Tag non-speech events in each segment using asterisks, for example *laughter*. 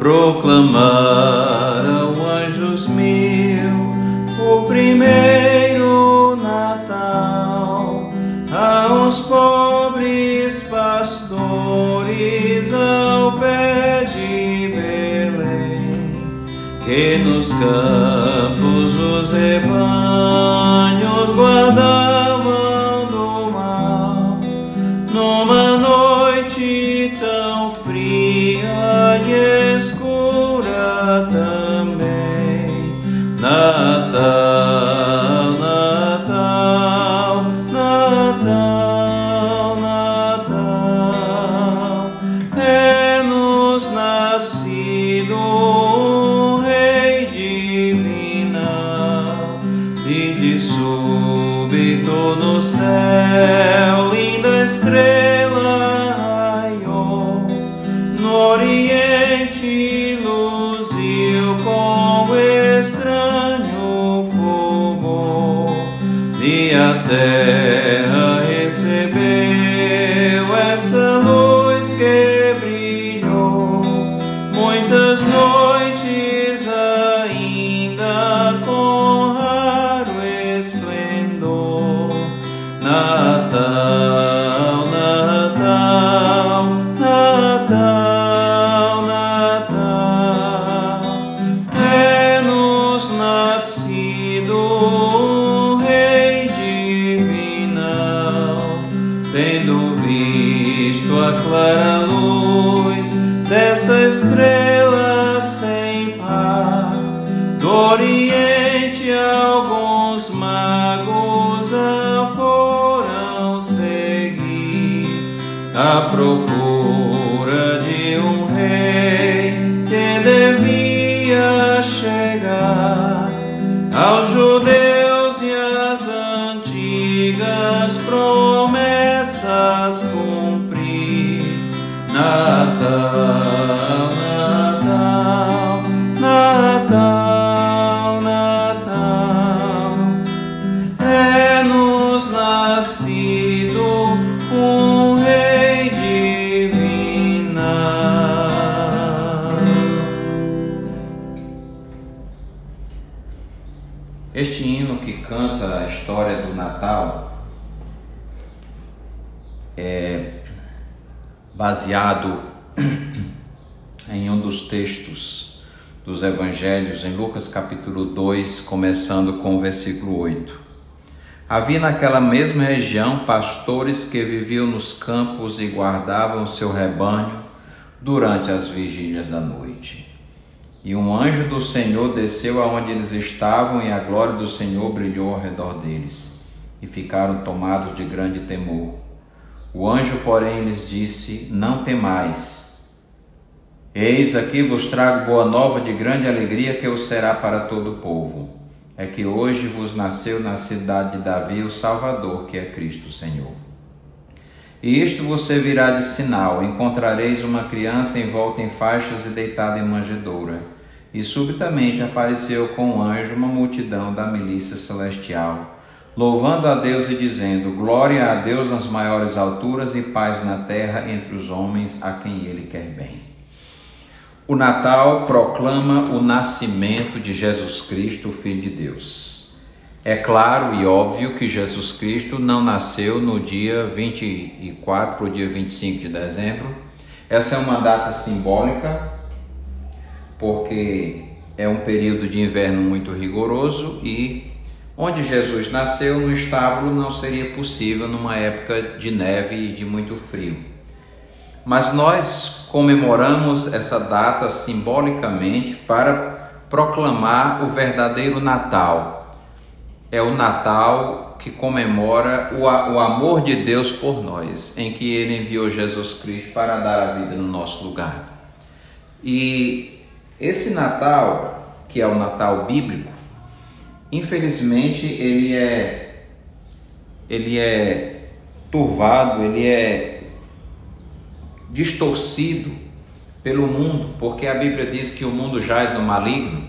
proclamaram anjos mil o primeiro Natal aos pobres pastores ao pé de Belém que nos campos os rebanhos guardavam do mal. Numa noite tão fria e Natal, Natal, Natal, Natal, é-nos nascido um Rei divinal, e de súbito no céu linda estrela raiou, no oriente luziu com a terra recebeu essa luz que brilhou. Muitas noites Oriente alguns magos a foram seguir à procura de um rei que devia chegar aos judeus Este hino que canta a história do Natal é baseado *clears throat* em um dos textos dos evangelhos em Lucas capítulo 2, começando com o versículo 8. Havia naquela mesma região pastores que viviam nos campos e guardavam seu rebanho durante as vigílias da noite. E um anjo do Senhor desceu aonde eles estavam, e a glória do Senhor brilhou ao redor deles, e ficaram tomados de grande temor. O anjo, porém, lhes disse: Não temais. Eis aqui vos trago boa nova de grande alegria que o será para todo o povo. É que hoje vos nasceu na cidade de Davi o Salvador, que é Cristo Senhor. E isto você virá de sinal: encontrareis uma criança envolta em faixas e deitada em manjedoura. E subitamente apareceu com um anjo uma multidão da milícia celestial, louvando a Deus e dizendo: Glória a Deus nas maiores alturas e paz na terra entre os homens a quem ele quer bem. O Natal proclama o nascimento de Jesus Cristo, o Filho de Deus. É claro e óbvio que Jesus Cristo não nasceu no dia 24 ou dia 25 de dezembro. Essa é uma data simbólica, porque é um período de inverno muito rigoroso e onde Jesus nasceu no estábulo não seria possível numa época de neve e de muito frio. Mas nós comemoramos essa data simbolicamente para proclamar o verdadeiro Natal. É o Natal que comemora o, o amor de Deus por nós, em que Ele enviou Jesus Cristo para dar a vida no nosso lugar. E esse Natal, que é o Natal bíblico, infelizmente ele é ele é turvado, ele é distorcido pelo mundo, porque a Bíblia diz que o mundo jaz no maligno.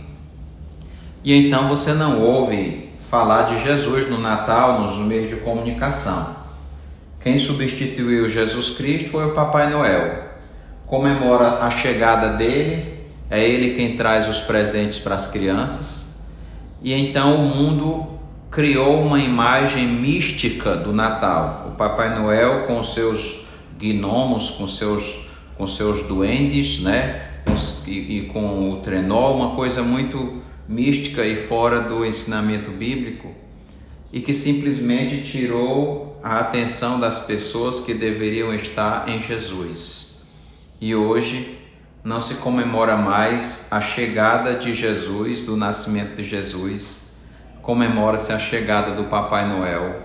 E então você não ouve falar de Jesus no Natal, nos meios de comunicação. Quem substituiu Jesus Cristo foi o Papai Noel. Comemora a chegada dele é Ele quem traz os presentes para as crianças. E então o mundo criou uma imagem mística do Natal. O Papai Noel com seus gnomos, com seus, com seus duendes, né? E, e com o trenó, uma coisa muito mística e fora do ensinamento bíblico e que simplesmente tirou a atenção das pessoas que deveriam estar em Jesus. E hoje não se comemora mais a chegada de Jesus, do nascimento de Jesus, comemora-se a chegada do Papai Noel,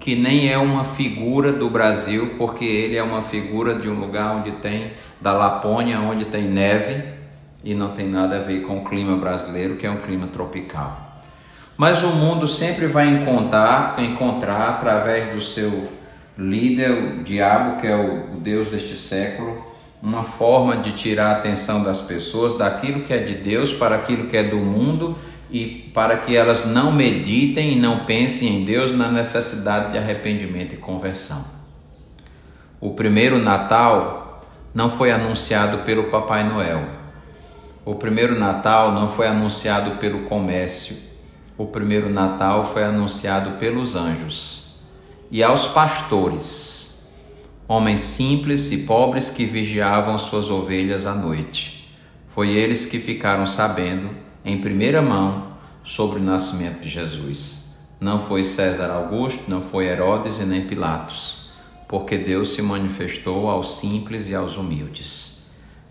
que nem é uma figura do Brasil, porque ele é uma figura de um lugar onde tem da Lapônia, onde tem neve e não tem nada a ver com o clima brasileiro, que é um clima tropical. Mas o mundo sempre vai encontrar, encontrar através do seu líder, o diabo, que é o, o Deus deste século, uma forma de tirar a atenção das pessoas daquilo que é de Deus para aquilo que é do mundo e para que elas não meditem e não pensem em Deus na necessidade de arrependimento e conversão. O primeiro Natal não foi anunciado pelo Papai Noel. O primeiro Natal não foi anunciado pelo comércio o primeiro Natal foi anunciado pelos anjos e aos pastores, homens simples e pobres que vigiavam suas ovelhas à noite. Foi eles que ficaram sabendo, em primeira mão, sobre o nascimento de Jesus. Não foi César Augusto, não foi Herodes e nem Pilatos, porque Deus se manifestou aos simples e aos humildes.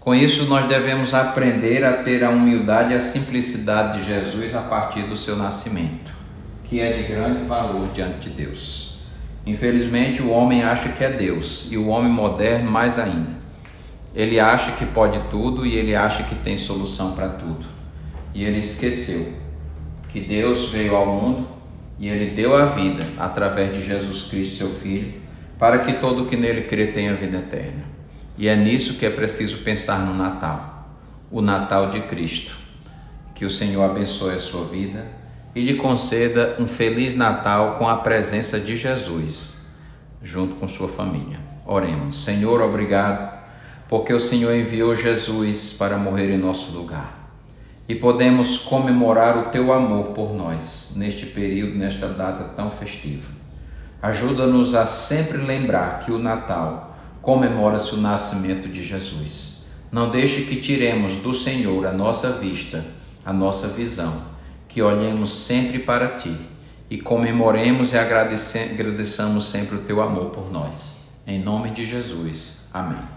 Com isso, nós devemos aprender a ter a humildade e a simplicidade de Jesus a partir do seu nascimento, que é de grande valor diante de Deus. Infelizmente, o homem acha que é Deus e o homem moderno mais ainda. Ele acha que pode tudo e ele acha que tem solução para tudo. E ele esqueceu que Deus veio ao mundo e ele deu a vida através de Jesus Cristo, seu Filho, para que todo que nele crê tenha vida eterna. E é nisso que é preciso pensar no Natal, o Natal de Cristo. Que o Senhor abençoe a sua vida e lhe conceda um feliz Natal com a presença de Jesus, junto com sua família. Oremos. Senhor, obrigado, porque o Senhor enviou Jesus para morrer em nosso lugar. E podemos comemorar o teu amor por nós neste período, nesta data tão festiva. Ajuda-nos a sempre lembrar que o Natal comemora-se o nascimento de Jesus. Não deixe que tiremos do Senhor a nossa vista, a nossa visão, que olhemos sempre para Ti e comemoremos e agradeçamos sempre o Teu amor por nós. Em nome de Jesus. Amém.